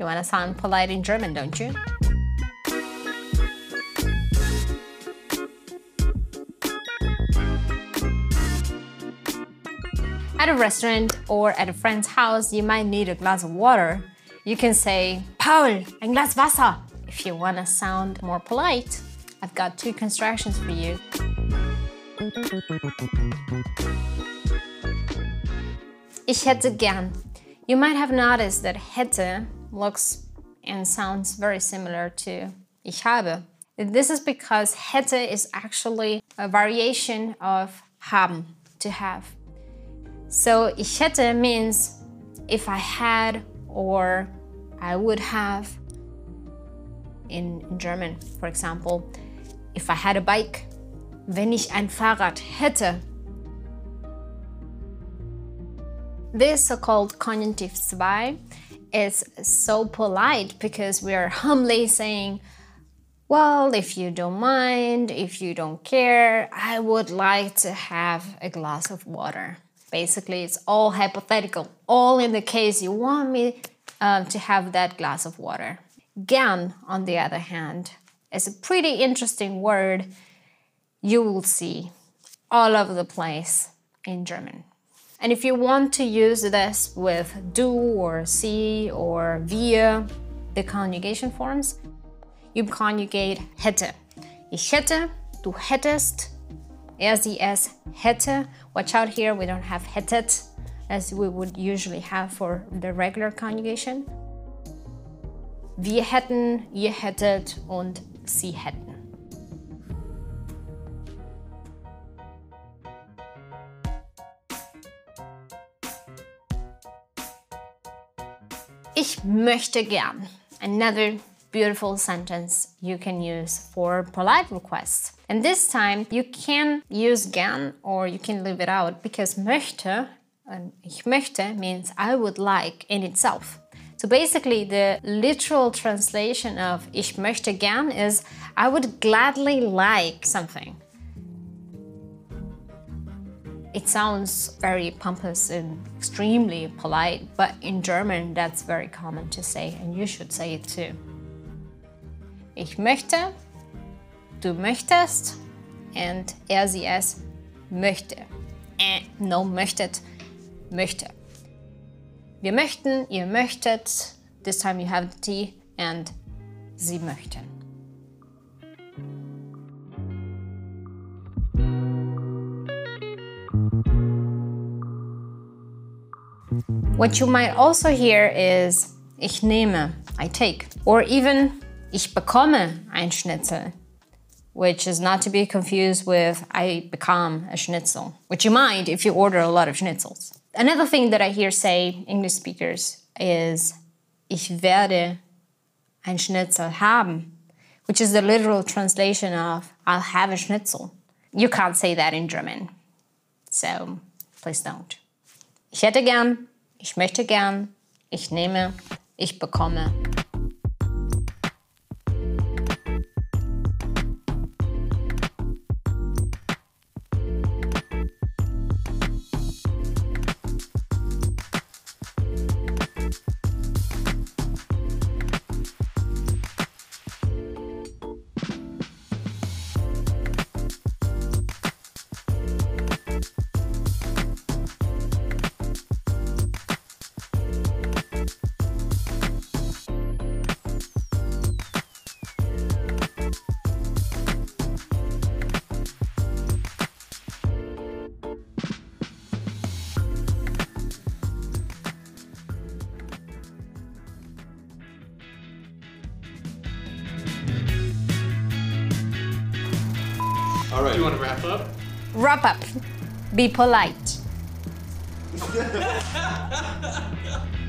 You want to sound polite in German, don't you? At a restaurant or at a friend's house, you might need a glass of water. You can say, Paul, ein Glas Wasser. If you want to sound more polite, I've got two constructions for you. Ich hätte gern. You might have noticed that hätte looks and sounds very similar to ich habe. This is because hätte is actually a variation of haben, to have. So ich hätte means if I had or I would have. In, in German, for example, if I had a bike, wenn ich ein Fahrrad hätte. This so-called conjunctive 2 is so polite because we are humbly saying, well, if you don't mind, if you don't care, I would like to have a glass of water. Basically, it's all hypothetical, all in the case you want me um, to have that glass of water. Gern, on the other hand, is a pretty interesting word you will see all over the place in German. And if you want to use this with do or see or via the conjugation forms, you conjugate hätte. Ich hätte, du hättest, er, sie, es hätte. Watch out here, we don't have hättet as we would usually have for the regular conjugation. Wir hätten, ihr hättet und sie hätten. Ich möchte gern. Another beautiful sentence you can use for polite requests. And this time you can use gern or you can leave it out because möchte and ich möchte means I would like in itself. So basically the literal translation of ich möchte gern is I would gladly like something. It sounds very pompous and extremely polite, but in German that's very common to say and you should say it too. Ich möchte, du möchtest and er, sie, es möchte. Eh, no möchtet, möchte. Wir möchten, ihr möchtet, this time you have the T and sie möchten. What you might also hear is ich nehme, I take, or even ich bekomme ein Schnitzel, which is not to be confused with I become a schnitzel, which you might if you order a lot of schnitzels. Another thing that I hear say English speakers is ich werde ein Schnitzel haben, which is the literal translation of I'll have a schnitzel. You can't say that in German, so please don't. Ich hätte gern, ich möchte gern, ich nehme, ich bekomme. All right. Do you want to wrap up? Wrap up. Be polite.